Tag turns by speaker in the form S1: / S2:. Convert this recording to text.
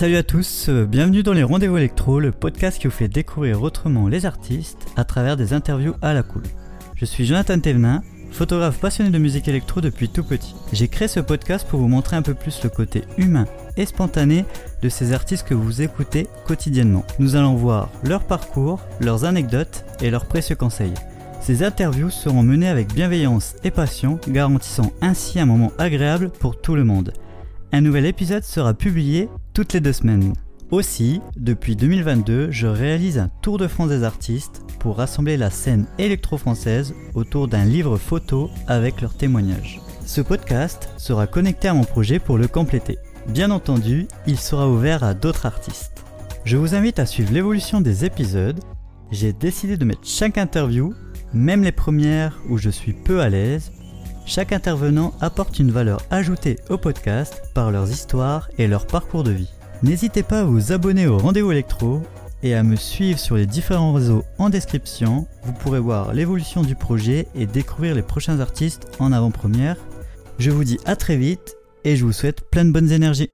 S1: Salut à tous, euh, bienvenue dans les Rendez-vous Électro, le podcast qui vous fait découvrir autrement les artistes à travers des interviews à la cool. Je suis Jonathan Thévenin, photographe passionné de musique électro depuis tout petit. J'ai créé ce podcast pour vous montrer un peu plus le côté humain et spontané de ces artistes que vous écoutez quotidiennement. Nous allons voir leur parcours, leurs anecdotes et leurs précieux conseils. Ces interviews seront menées avec bienveillance et passion, garantissant ainsi un moment agréable pour tout le monde. Un nouvel épisode sera publié toutes les deux semaines. Aussi, depuis 2022, je réalise un tour de France des artistes pour rassembler la scène électro-française autour d'un livre photo avec leurs témoignages. Ce podcast sera connecté à mon projet pour le compléter. Bien entendu, il sera ouvert à d'autres artistes. Je vous invite à suivre l'évolution des épisodes. J'ai décidé de mettre chaque interview, même les premières où je suis peu à l'aise, chaque intervenant apporte une valeur ajoutée au podcast par leurs histoires et leur parcours de vie. N'hésitez pas à vous abonner au Rendez-vous Électro et à me suivre sur les différents réseaux en description. Vous pourrez voir l'évolution du projet et découvrir les prochains artistes en avant-première. Je vous dis à très vite et je vous souhaite plein de bonnes énergies.